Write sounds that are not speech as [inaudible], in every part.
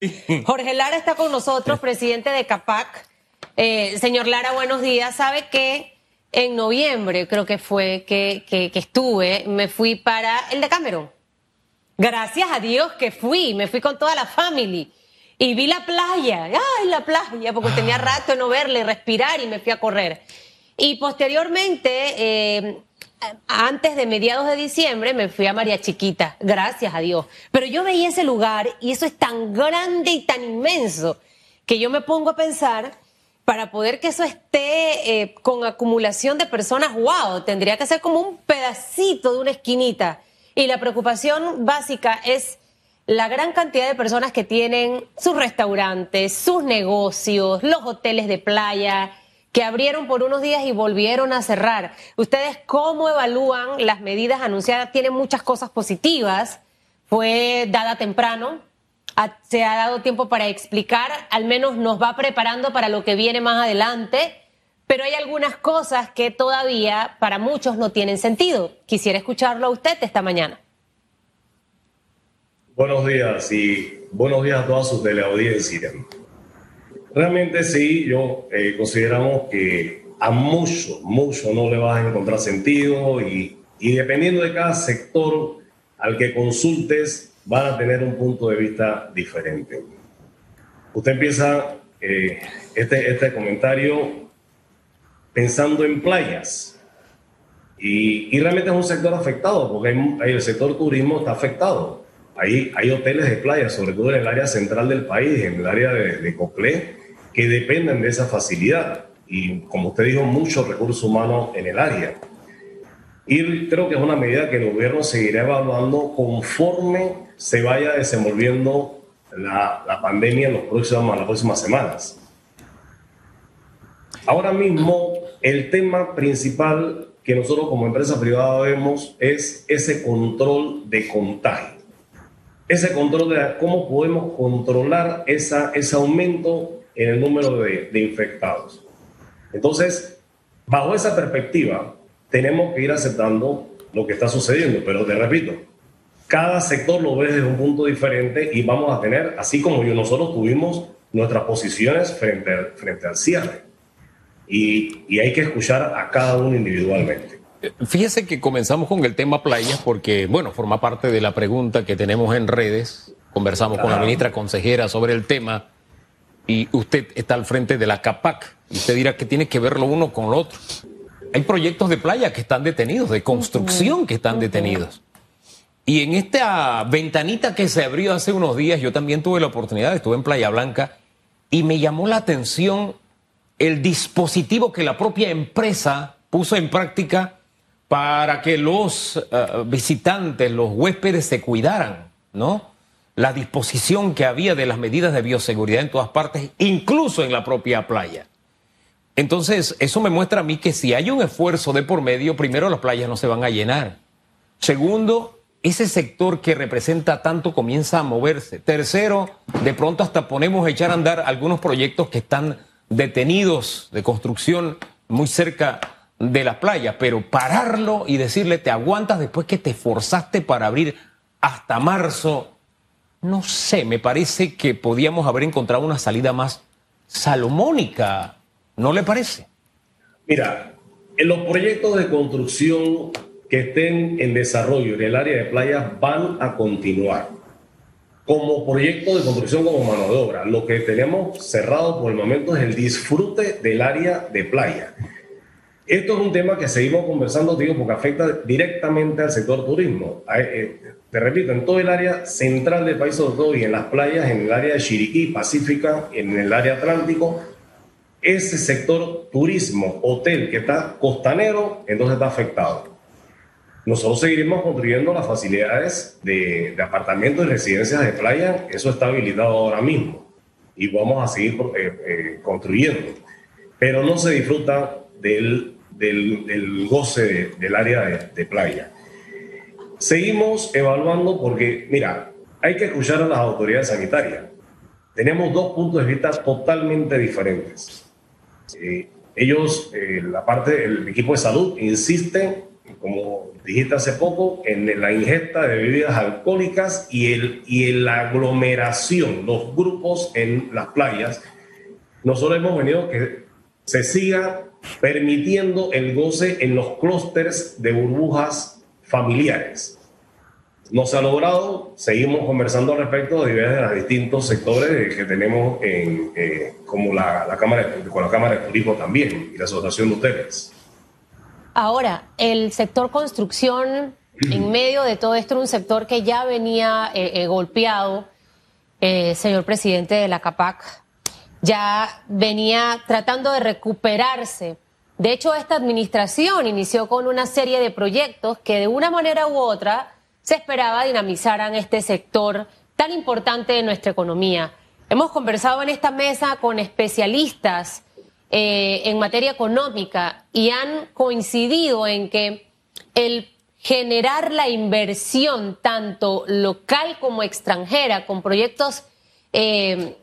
[laughs] Jorge Lara está con nosotros, presidente de CAPAC. Eh, señor Lara, buenos días. Sabe que en noviembre, creo que fue que, que, estuve, me fui para el de Cameron. Gracias a Dios que fui, me fui con toda la familia. Y vi la playa, ay, la playa, porque tenía rato de no verle, respirar y me fui a correr. Y posteriormente, eh, antes de mediados de diciembre me fui a María Chiquita, gracias a Dios. Pero yo veía ese lugar y eso es tan grande y tan inmenso que yo me pongo a pensar, para poder que eso esté eh, con acumulación de personas, wow, tendría que ser como un pedacito de una esquinita. Y la preocupación básica es la gran cantidad de personas que tienen sus restaurantes, sus negocios, los hoteles de playa, que abrieron por unos días y volvieron a cerrar. ¿Ustedes cómo evalúan las medidas anunciadas? Tienen muchas cosas positivas. Fue dada temprano, se ha dado tiempo para explicar, al menos nos va preparando para lo que viene más adelante, pero hay algunas cosas que todavía para muchos no tienen sentido. Quisiera escucharlo a usted esta mañana. Buenos días y buenos días a toda su teleaudiencia. Realmente sí, yo eh, consideramos que a mucho, mucho no le vas a encontrar sentido y, y dependiendo de cada sector al que consultes, van a tener un punto de vista diferente. Usted empieza eh, este, este comentario pensando en playas y, y, realmente es un sector afectado porque hay, el sector turismo está afectado. Hay, hay hoteles de playa, sobre todo en el área central del país, en el área de, de Coclé, que dependen de esa facilidad y, como usted dijo, muchos recursos humanos en el área. Y creo que es una medida que el gobierno seguirá evaluando conforme se vaya desenvolviendo la, la pandemia en, los próximos, las próximas semanas. Ahora mismo, el tema principal que nosotros como empresa privada vemos es ese control de contagio. Ese control de cómo podemos controlar esa, ese aumento en el número de, infectados. Entonces, bajo esa perspectiva, tenemos que ir aceptando lo que está sucediendo, pero te repito, cada sector lo ve desde un punto diferente y vamos a tener, así como yo, nosotros tuvimos nuestras posiciones frente, al, frente al cierre. Y, y hay que escuchar a cada uno individualmente. Fíjese que comenzamos con el tema playas porque, bueno, forma parte de la pregunta que tenemos en redes. Conversamos con la ministra consejera sobre el tema y usted está al frente de la CAPAC. Y usted dirá que tiene que ver lo uno con lo otro. Hay proyectos de playa que están detenidos, de construcción que están detenidos. Y en esta ventanita que se abrió hace unos días, yo también tuve la oportunidad, estuve en Playa Blanca, y me llamó la atención el dispositivo que la propia empresa puso en práctica para que los eh, visitantes, los huéspedes se cuidaran, ¿no? La disposición que había de las medidas de bioseguridad en todas partes, incluso en la propia playa. Entonces, eso me muestra a mí que si hay un esfuerzo de por medio, primero las playas no se van a llenar. Segundo, ese sector que representa tanto comienza a moverse. Tercero, de pronto hasta ponemos a echar a andar algunos proyectos que están detenidos de construcción muy cerca de la playa, pero pararlo y decirle te aguantas después que te esforzaste para abrir hasta marzo no sé, me parece que podíamos haber encontrado una salida más salomónica, ¿no le parece? Mira, en los proyectos de construcción que estén en desarrollo en el área de playas van a continuar como proyecto de construcción como mano de obra. Lo que tenemos cerrado por el momento es el disfrute del área de playa. Esto es un tema que seguimos conversando, digo, porque afecta directamente al sector turismo. Eh, te repito, en todo el área central del país, sobre todo, y en las playas, en el área de Chiriquí, Pacífica, en el área Atlántico, ese sector turismo, hotel que está costanero, entonces está afectado. Nosotros seguiremos construyendo las facilidades de, apartamentos y residencias de playa, eso está habilitado ahora mismo y vamos a seguir eh, eh, construyendo. Pero no se disfruta del, del, goce del área de playa. Seguimos evaluando porque, mira, hay que escuchar a las autoridades sanitarias. Tenemos dos puntos de vista totalmente diferentes. Eh, ellos, eh, la parte, el equipo de salud insiste como dijiste hace poco, en la ingesta de bebidas alcohólicas y, el, y en la aglomeración, los grupos en las playas. Nosotros hemos venido que se siga permitiendo el goce en los clústeres de burbujas familiares. No se ha logrado, seguimos conversando al respecto de de los distintos sectores que tenemos, en, eh, como la, la, cámara, con la Cámara de Turismo también y la Asociación de Hoteles. Ahora, el sector construcción, en medio de todo esto, era un sector que ya venía eh, eh, golpeado, señor presidente de la CAPAC, ya venía tratando de recuperarse. De hecho, esta administración inició con una serie de proyectos que de una manera u otra se esperaba dinamizaran este sector tan importante de nuestra economía. Hemos conversado en esta mesa con especialistas eh, en materia económica y han coincidido en que el generar la inversión tanto local como extranjera con proyectos eh,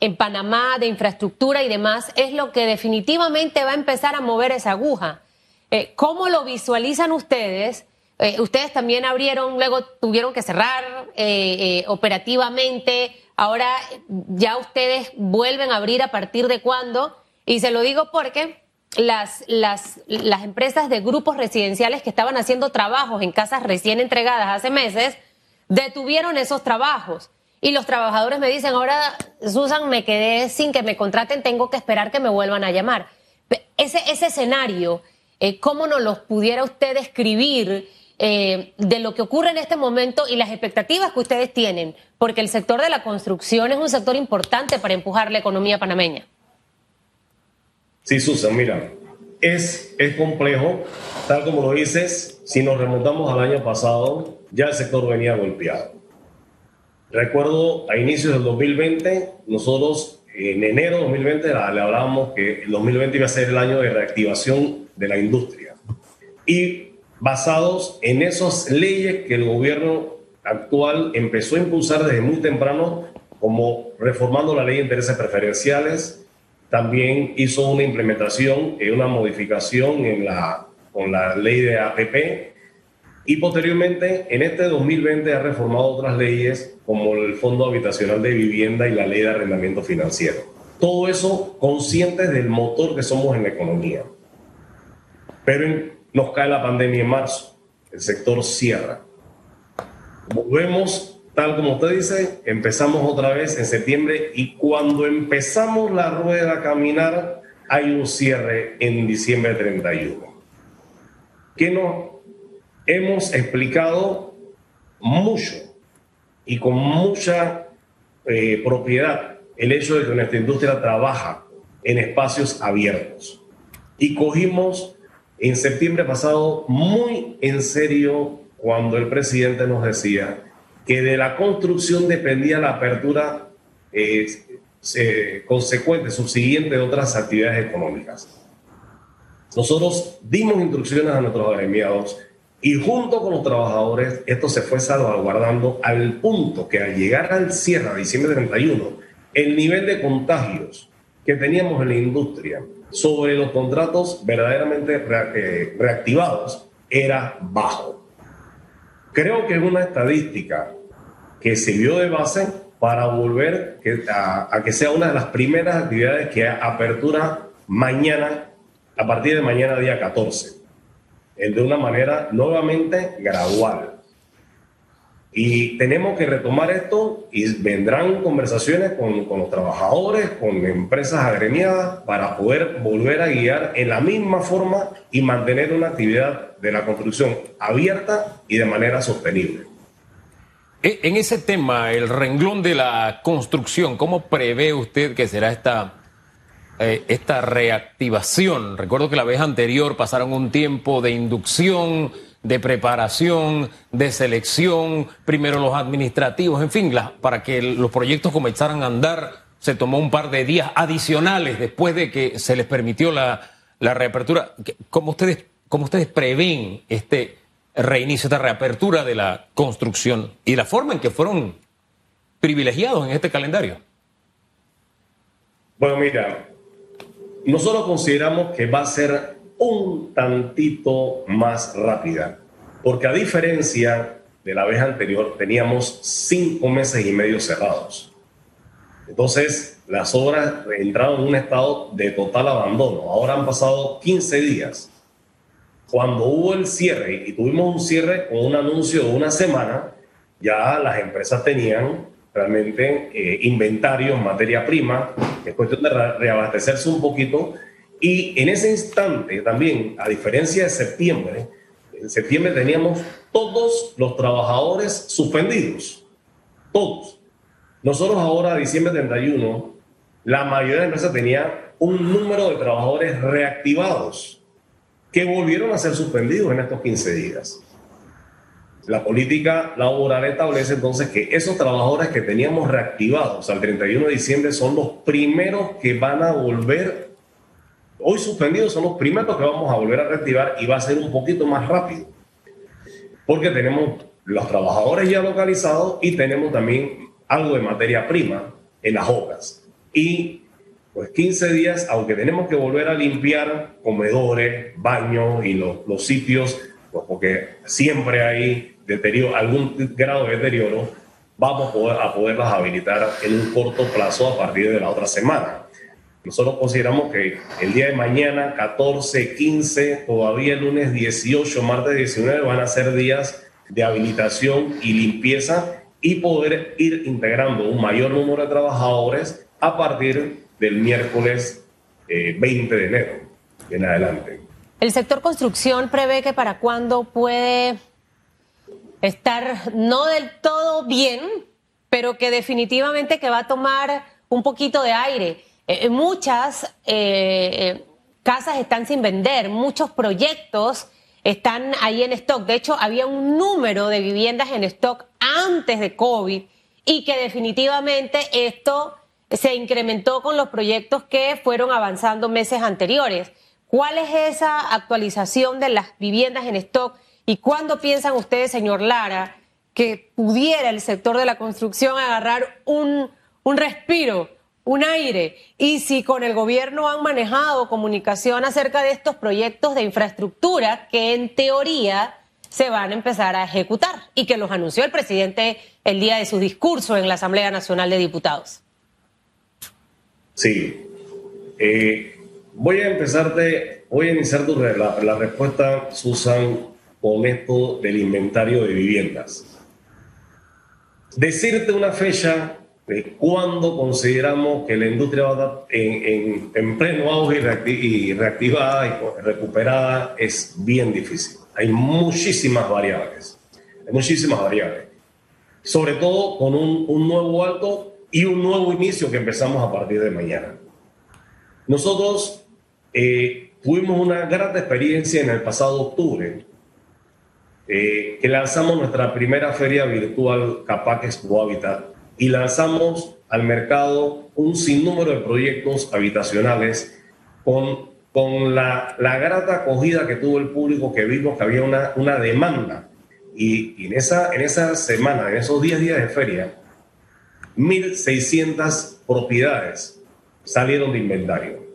en Panamá de infraestructura y demás es lo que definitivamente va a empezar a mover esa aguja. Eh, ¿Cómo lo visualizan ustedes? Eh, ustedes también abrieron, luego tuvieron que cerrar eh, operativamente. Ahora ya ustedes vuelven a abrir a partir de cuándo. Y se lo digo porque las, las, las empresas de grupos residenciales que estaban haciendo trabajos en casas recién entregadas hace meses detuvieron esos trabajos. Y los trabajadores me dicen, ahora, Susan, me quedé sin que me contraten, tengo que esperar que me vuelvan a llamar. Ese, ese escenario, eh, ¿cómo nos lo pudiera usted describir eh, de lo que ocurre en este momento y las expectativas que ustedes tienen? Porque el sector de la construcción es un sector importante para empujar la economía panameña. Sí, Susan, mira, es, es complejo, tal como lo dices, si nos remontamos al año pasado, ya el sector venía golpeado Recuerdo a inicios del 2020, nosotros en enero de 2020 le hablábamos que el 2020 iba a ser el año de reactivación de la industria. Y basados en esas leyes que el gobierno actual empezó a impulsar desde muy temprano, como reformando la ley de intereses preferenciales, también hizo una implementación una modificación en la, con la ley de APP, y posteriormente, en este 2020 ha reformado otras leyes como el Fondo Habitacional de Vivienda y la Ley de Arrendamiento Financiero. Todo eso conscientes del motor que somos en la economía. Pero nos cae la pandemia en marzo, el sector cierra. Volvemos, tal como usted dice, empezamos otra vez en septiembre y cuando empezamos la rueda a caminar, hay un cierre en diciembre 31. ¿Qué nos hemos explicado mucho y con mucha eh, propiedad el hecho de que nuestra industria trabaja en espacios abiertos. Y cogimos en septiembre pasado muy en serio cuando el presidente nos decía que de la construcción dependía la apertura eh, consecuente, subsiguiente de otras actividades económicas. Nosotros dimos instrucciones a nuestros agremiados y junto con los trabajadores, esto se fue salvaguardando al punto que al llegar al cierre, a diciembre 31, el nivel de contagios que teníamos en la industria sobre los contratos verdaderamente eh, reactivados era bajo. Creo que es una estadística que sirvió de base para volver a, a que sea una de las primeras actividades que apertura mañana, a partir de mañana día 14 de una manera nuevamente gradual. Y tenemos que retomar esto y vendrán conversaciones con, con, los trabajadores, con empresas agremiadas, para poder volver a guiar en la misma forma y mantener una actividad de la construcción abierta y de manera sostenible. E, en ese tema, el renglón de la construcción, ¿cómo prevé usted que será esta eh, esta reactivación. Recuerdo que la vez anterior pasaron un tiempo de inducción, de preparación, de selección, primero los administrativos, en fin, para que los proyectos comenzaran a andar, se tomó un par de días adicionales después de que se les permitió la, la reapertura. ¿Cómo ustedes, ¿Cómo ustedes prevén este reinicio, esta reapertura de la construcción y la forma en que fueron privilegiados en este calendario? Bueno, mira, nosotros consideramos que va a ser un tantito más rápida, porque a diferencia de la vez anterior, teníamos cinco meses y medio cerrados. Entonces, las obras entraron en un estado de total abandono. Ahora han pasado 15 días. Cuando hubo el cierre y tuvimos un cierre con un anuncio de una semana, ya las empresas tenían realmente eh, inventarios, materia prima, es cuestión de reabastecerse un poquito. Y en ese instante también, a diferencia de septiembre, en septiembre teníamos todos los trabajadores suspendidos, todos. Nosotros ahora, diciembre 31, la mayoría de empresas tenía un número de trabajadores reactivados que volvieron a ser suspendidos en estos 15 días. La política laboral establece entonces que esos trabajadores que teníamos reactivados al 31 de diciembre son los primeros que van a volver, hoy suspendidos son los primeros que vamos a volver a reactivar y va a ser un poquito más rápido. Porque tenemos los trabajadores ya localizados y tenemos también algo de materia prima en las obras. Y pues 15 días, aunque tenemos que volver a limpiar comedores, baños y los, los sitios, pues porque siempre hay deterioro, algún grado de deterioro, vamos a, poder, a poderlas habilitar en un corto plazo a partir de la otra semana. Nosotros consideramos que el día de mañana, 14, 15, todavía el lunes 18, martes 19, van a ser días de habilitación y limpieza y poder ir integrando un mayor número de trabajadores a partir del miércoles 20 eh, de enero en adelante. El sector construcción prevé que para cuándo puede estar no del todo bien, pero que definitivamente que va a tomar un poquito de aire. Eh, eh, muchas eh, casas están sin vender, muchos proyectos están ahí en stock. De hecho, había un número de viviendas en stock antes de COVID y que definitivamente esto se incrementó con los proyectos que fueron avanzando meses anteriores. ¿Cuál es esa actualización de las viviendas en stock? ¿Y cuándo piensan ustedes, señor Lara, que pudiera el sector de la construcción agarrar un, un respiro, un aire? Y si con el gobierno han manejado comunicación acerca de estos proyectos de infraestructura que en teoría se van a empezar a ejecutar y que los anunció el presidente el día de su discurso en la Asamblea Nacional de Diputados. Sí. Eh, voy a empezarte, voy a iniciar tu, la, respuesta, Susan, con esto del inventario de viviendas. Decirte una fecha de cuándo consideramos que la industria va a estar en, en, pleno auge y reactivada y recuperada es bien difícil. Hay muchísimas variables, hay muchísimas variables. Sobre todo con un, un nuevo alto y un nuevo inicio que empezamos a partir de mañana. Nosotros eh, tuvimos una gran experiencia en el pasado octubre eh, que lanzamos nuestra primera feria virtual Expo Habitat y lanzamos al mercado un sinnúmero de proyectos habitacionales con, con la, la grata acogida que tuvo el público que vimos que había una, una demanda. Y, y en, esa, en esa semana, en esos 10 días de feria, 1.600 propiedades salieron de inventario.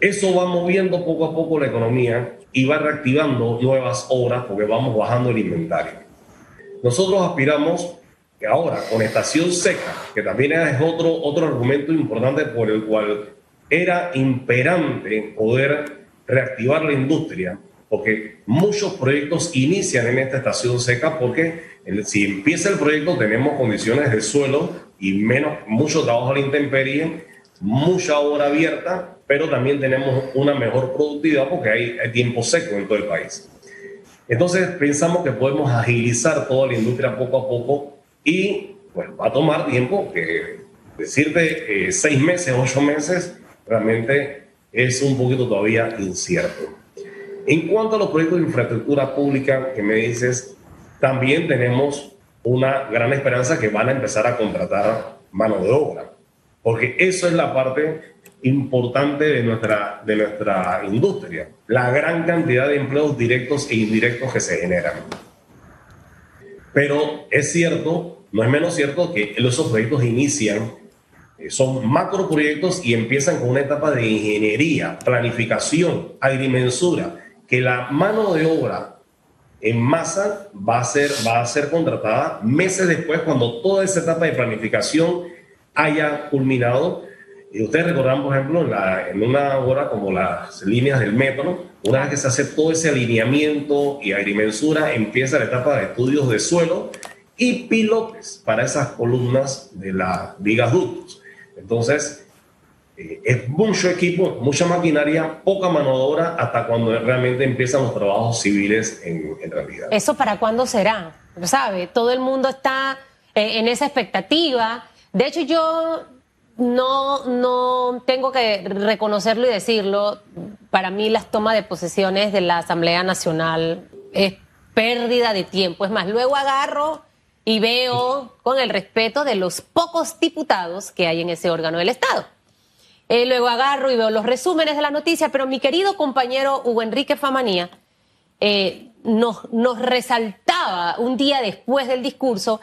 Eso va moviendo poco a poco la economía y va reactivando nuevas obras porque vamos bajando el inventario. Nosotros aspiramos que ahora con estación seca, que también es otro, otro argumento importante por el cual era imperante poder reactivar la industria, porque muchos proyectos inician en esta estación seca porque si empieza el proyecto tenemos condiciones de suelo y menos, mucho trabajo a la intemperie, mucha obra abierta pero también tenemos una mejor productividad porque hay, tiempo seco en todo el país. Entonces pensamos que podemos agilizar toda la industria poco a poco y pues va a tomar tiempo, que decirte eh, seis meses, ocho meses, realmente es un poquito todavía incierto. En cuanto a los proyectos de infraestructura pública que me dices, también tenemos una gran esperanza que van a empezar a contratar mano de obra, porque eso es la parte importante de nuestra, de nuestra industria, la gran cantidad de empleos directos e indirectos que se generan. Pero es cierto, no es menos cierto que esos proyectos inician eh, son macroproyectos y empiezan con una etapa de ingeniería, planificación, agrimensura, que la mano de obra en masa va a ser, va a ser contratada meses después cuando toda esa etapa de planificación haya culminado. Y ustedes recordarán, por ejemplo, en, una hora como las líneas del metro, una vez que se hace todo ese alineamiento y agrimensura, empieza la etapa de estudios de suelo y pilotes para esas columnas de las vigas ductos. Entonces, eh, es mucho equipo, mucha maquinaria, poca mano de obra hasta cuando realmente empiezan los trabajos civiles en, realidad. ¿Eso para cuándo será? ¿Sabe? Todo el mundo está eh, en esa expectativa. De hecho, yo no, no tengo que reconocerlo y decirlo. Para mí las tomas de posesiones de la Asamblea Nacional es pérdida de tiempo. Es más, luego agarro y veo con el respeto de los pocos diputados que hay en ese órgano del Estado. Eh, luego agarro y veo los resúmenes de la noticia, pero mi querido compañero Hugo Enrique Famanía eh, nos, nos resaltaba un día después del discurso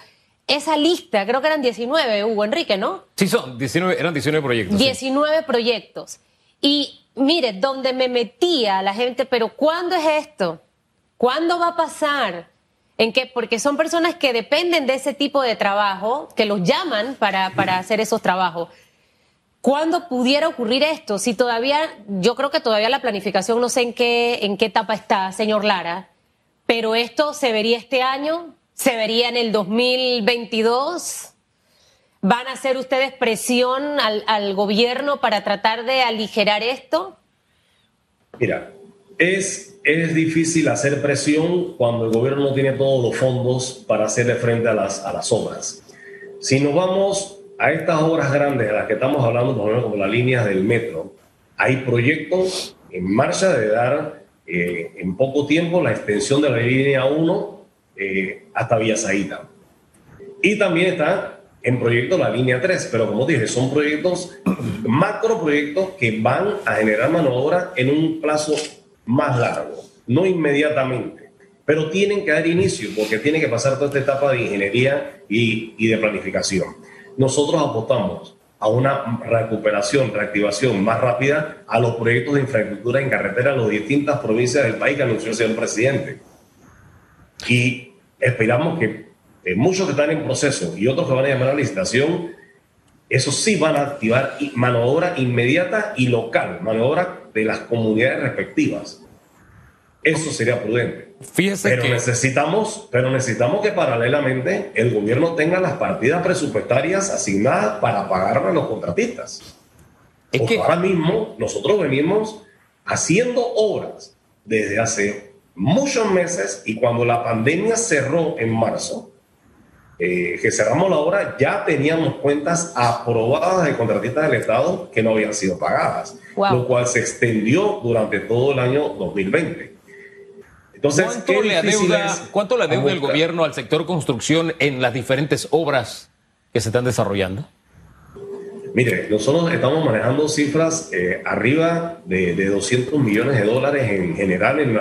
esa lista, creo que eran 19, Hugo Enrique, ¿no? Sí, son 19, eran 19 proyectos. 19 proyectos. Y mire, donde me metía la gente, pero ¿cuándo es esto? ¿Cuándo va a pasar? ¿En qué? Porque son personas que dependen de ese tipo de trabajo, que los llaman para, para hacer esos trabajos. ¿Cuándo pudiera ocurrir esto? Si todavía, yo creo que todavía la planificación no sé en qué, en qué etapa está, señor Lara, pero esto se vería este año, se vería en el 2022. ¿Van a hacer ustedes presión al, gobierno para tratar de aligerar esto? Mira, es, es difícil hacer presión cuando el gobierno no tiene todos los fondos para hacerle frente a las, a las obras. Si nos vamos a estas obras grandes a las que estamos hablando, como las líneas del metro, hay proyectos en marcha de dar eh, en poco tiempo la extensión de la línea 1 eh, hasta Villa Saída. Y también está en proyecto la línea 3, pero como dije, son proyectos, [clears throat] macro proyectos que van a generar mano de obra en un plazo más largo, no inmediatamente, pero tienen que dar inicio porque tiene que pasar toda esta etapa de ingeniería y, y de planificación. Nosotros apostamos a una recuperación, reactivación más rápida a los proyectos de infraestructura en carretera en las distintas provincias del país que anunció el señor presidente. Y esperamos que muchos que están en proceso y otros que van a llamar a la licitación, eso sí van a activar mano de obra inmediata y local, mano de obra de las comunidades respectivas. Eso sería prudente. Fíjese pero necesitamos, pero necesitamos que paralelamente el gobierno tenga las partidas presupuestarias asignadas para pagar a los contratistas. Es que ahora mismo nosotros venimos haciendo obras desde hace muchos meses y cuando la pandemia cerró en marzo, eh, que cerramos la obra, ya teníamos cuentas aprobadas de contratistas del Estado que no habían sido pagadas, lo cual se extendió durante todo el año 2020. Entonces, ¿cuánto le adeuda, ¿cuánto le adeuda el gobierno al sector construcción en las diferentes obras que se están desarrollando? Mire, nosotros estamos manejando cifras eh, arriba de, de, 200 millones de dólares en general en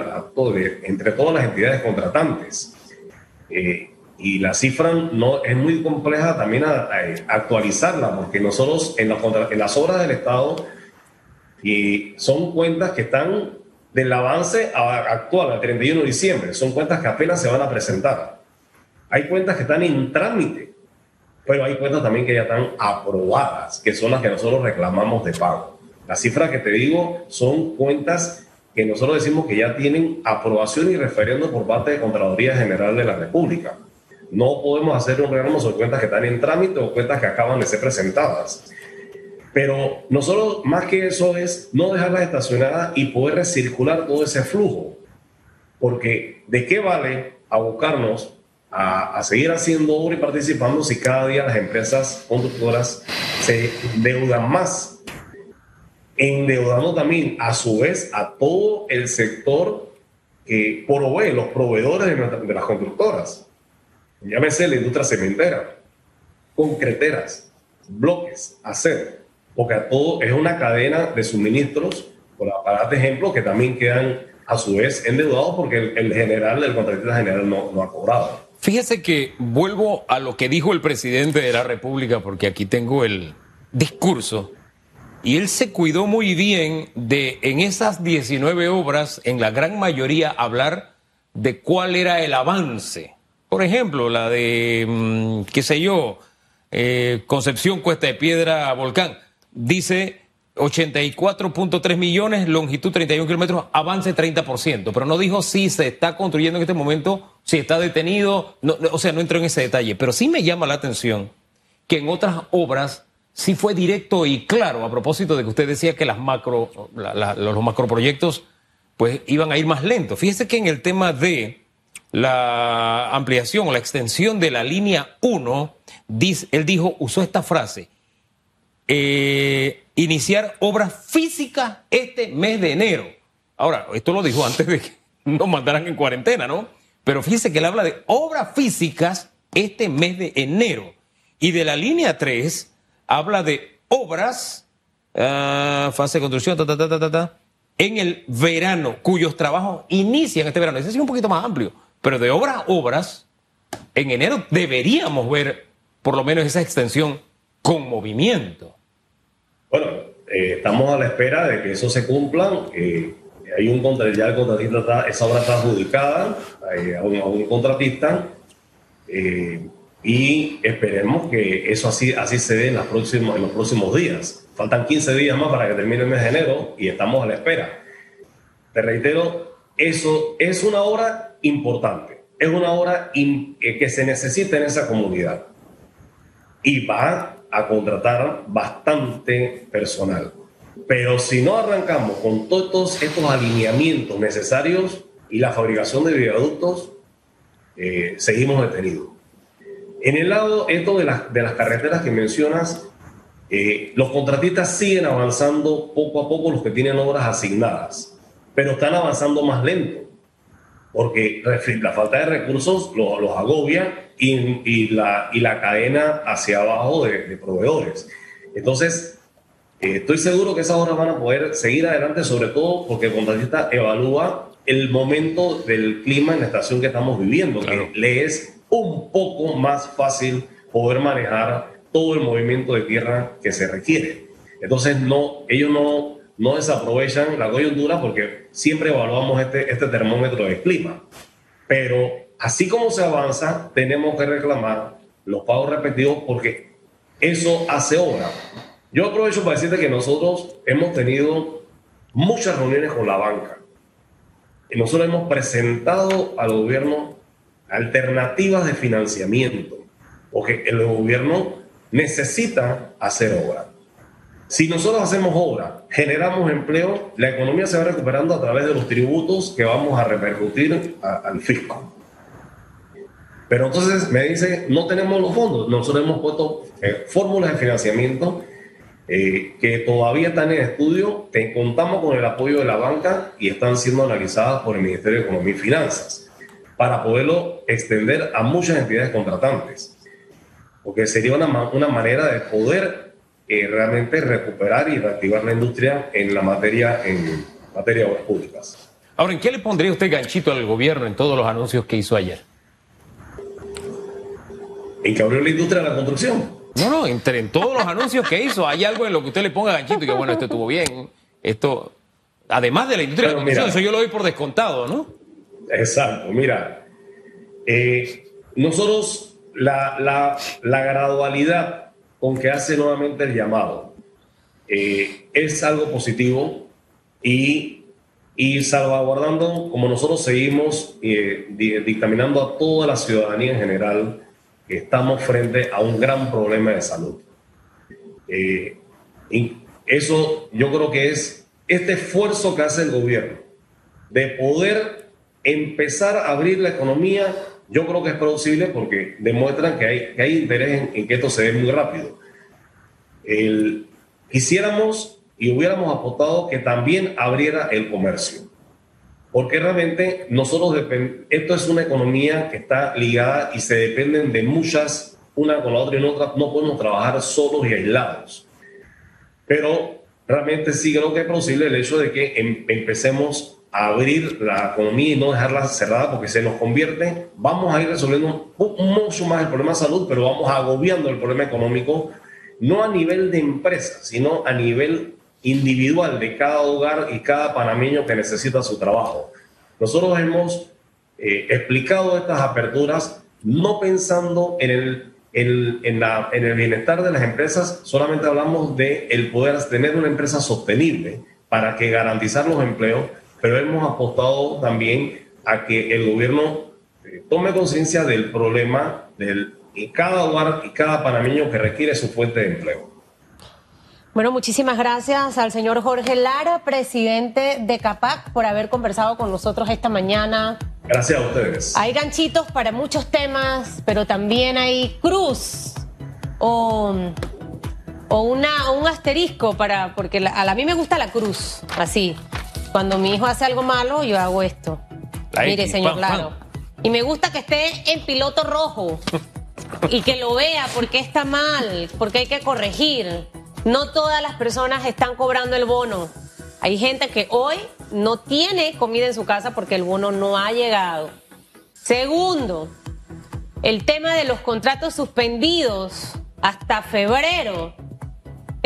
entre todas las entidades contratantes. Eh, y la cifra no es muy compleja también a, actualizarla, porque nosotros en, en, las obras del Estado y son cuentas que están del avance actual, al 31 de diciembre, son cuentas que apenas se van a presentar. Hay cuentas que están en trámite, pero hay cuentas también que ya están aprobadas, que son las que nosotros reclamamos de pago. Las cifras que te digo son cuentas que nosotros decimos que ya tienen aprobación y referendo por parte de Contraloría General de la República. No podemos hacer un reclamo sobre cuentas que están en trámite o cuentas que acaban de ser presentadas. Pero nosotros, más que eso, es no dejarlas estacionadas y poder recircular todo ese flujo. Porque ¿de qué vale abocarnos a, a seguir haciendo obra y participando si cada día las empresas constructoras se endeudan más? Endeudando también a su vez a todo el sector que provee, los proveedores de, de las constructoras llámese la industria cementera, concreteras, bloques, hacer, porque a todo es una cadena de suministros, por para de ejemplo, que también quedan a su vez endeudados porque el, general, el contratista general no, no ha cobrado. Fíjese que vuelvo a lo que dijo el presidente de la República, porque aquí tengo el, discurso y él se cuidó muy bien de en esas 19 obras, en la gran mayoría, hablar de cuál era el avance. Por ejemplo, la de, mm, qué sé yo, eh, Concepción Cuesta de Piedra Volcán. Dice 84.3 millones, longitud 31 kilómetros, avance 30%, pero no dijo si se está construyendo en este momento, si está detenido, o sea, no entró en ese detalle, pero sí me llama la atención que en otras obras sí fue directo y claro a propósito de que usted decía que las macro, los macroproyectos pues iban a ir más lentos. Fíjese que en el tema de la ampliación o la extensión de la línea 1, él dijo, usó esta frase, eh, iniciar obras físicas este mes de enero. Ahora, esto lo dijo antes de que [laughs] nos mandaran en cuarentena, ¿no? Pero fíjese que él habla de obras físicas este mes de enero. Y de la línea 3 habla de obras, uh, fase de construcción, ta, ta, ta, ta, ta, en el verano, cuyos trabajos inician este verano. Ese es un poquito más amplio, pero de obras, obras, en enero deberíamos ver por lo menos esa extensión con movimiento. Bueno, eh, estamos a la espera de que eso se cumpla. Eh, hay un contratista, ya el contratista esa obra está adjudicada eh, a, un, a, un, contratista. Eh, y esperemos que eso así, así se dé en, en los próximos días. Faltan 15 días más para que termine el mes de enero y estamos a la espera. Te reitero, eso es una obra importante, es una obra eh, que se necesita en esa comunidad y va a contratar bastante personal. Pero si no arrancamos con todos estos alineamientos necesarios y la fabricación de viaductos, eh, seguimos detenidos. En el lado esto de, de las carreteras que mencionas, eh, los contratistas siguen avanzando poco a poco los que tienen obras asignadas, pero están avanzando más lento, porque la falta de recursos los, los agobia y, y, la, y la cadena hacia abajo de, de proveedores. Entonces, eh, estoy seguro que esas obras van a poder seguir adelante, sobre todo porque el contratista evalúa el momento del clima en la estación que estamos viviendo, claro. que le es un poco más fácil poder manejar todo el movimiento de tierra que se requiere. Entonces, no, ellos no, no desaprovechan la coyuntura porque siempre evaluamos este, este termómetro del clima. Pero así como se avanza, tenemos que reclamar los pagos respectivos porque eso hace obra. Yo aprovecho para decirte que nosotros hemos tenido muchas reuniones con la banca. Y nosotros hemos presentado al gobierno alternativas de financiamiento, porque el gobierno necesita hacer obra. Si nosotros hacemos obra, generamos empleo, la economía se va recuperando a través de los tributos que vamos a repercutir a, al fisco. Pero entonces me dice, no tenemos los fondos. Nosotros hemos puesto eh, fórmulas de financiamiento eh, que todavía están en estudio. Te, contamos con el apoyo de la banca y están siendo analizadas por el Ministerio de Economía y Finanzas para poderlo extender a muchas entidades contratantes. Porque sería una, una manera de poder eh, realmente recuperar y reactivar la industria en la materia, en materia de obras públicas. Ahora, ¿en qué le pondría usted ganchito al gobierno en todos los anuncios que hizo ayer? En que abrió la industria de la construcción. No, no, entre en todos los anuncios que hizo, hay algo en lo que usted le ponga ganchito y que bueno, esto estuvo bien, esto, además de la industria Pero de la construcción, mira, eso yo lo doy por descontado, ¿no? Exacto, mira, eh, nosotros la, la, la, gradualidad con que hace nuevamente el llamado eh, es algo positivo y, y, salvaguardando, como nosotros seguimos eh, dictaminando a toda la ciudadanía en general, estamos frente a un gran problema de salud. Eh, eso yo creo que es este esfuerzo que hace el gobierno de poder empezar a abrir la economía, yo creo que es posible porque demuestran que hay, que hay interés en, en, que esto se dé muy rápido. El, quisiéramos y hubiéramos apostado que también abriera el comercio, porque realmente nosotros esto es una economía que está ligada y se dependen de muchas, una con la otra y en otra, no podemos trabajar solos y aislados. Pero realmente sí creo que es posible el hecho de que em, empecemos abrir la economía y no dejarla cerrada porque se nos convierte, vamos a ir resolviendo mucho más el problema de salud, pero vamos agobiando el problema económico no a nivel de empresa, sino a nivel individual de cada hogar y cada panameño que necesita su trabajo. Nosotros hemos eh, explicado estas aperturas no pensando en el, en, la, en el bienestar de las empresas, solamente hablamos de el poder tener una empresa sostenible para que garantizar los empleos, pero hemos apostado también a que el gobierno eh, tome conciencia del problema del cada hogar y cada panameño que requiere su fuente de empleo. Bueno, muchísimas gracias al señor Jorge Lara, presidente de CAPAC, por haber conversado con nosotros esta mañana. Gracias a ustedes. Hay ganchitos para muchos temas, pero también hay cruz o, o una, un asterisco para, porque a mí me gusta la cruz, así. Cuando mi hijo hace algo malo, yo hago esto. Mire, señor Lara. Y me gusta que esté en piloto rojo y que lo vea porque está mal, porque hay que corregir. No todas las personas están cobrando el bono. Hay gente que hoy no tiene comida en su casa porque el bono no ha llegado. Segundo, el tema de los contratos suspendidos hasta febrero.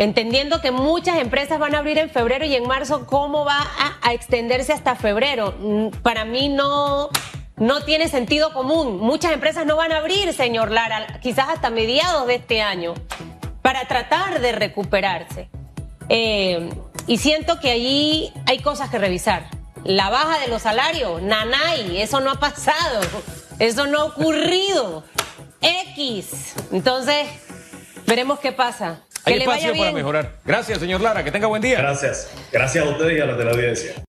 Entendiendo que muchas empresas van a abrir en febrero y en marzo, ¿cómo va a, extenderse hasta febrero? Mm, para mí no, no tiene sentido común. Muchas empresas no van a abrir, señor Lara, quizás hasta mediados de este año, para tratar de recuperarse. Eh, y siento que allí hay cosas que revisar. La baja de los salarios, nanay, eso no ha pasado, eso no ha ocurrido. X. Entonces, veremos qué pasa. Hay espacio para mejorar. Gracias, señor Lara, que tenga buen día. Gracias. Gracias a ustedes y a la teleaudiencia.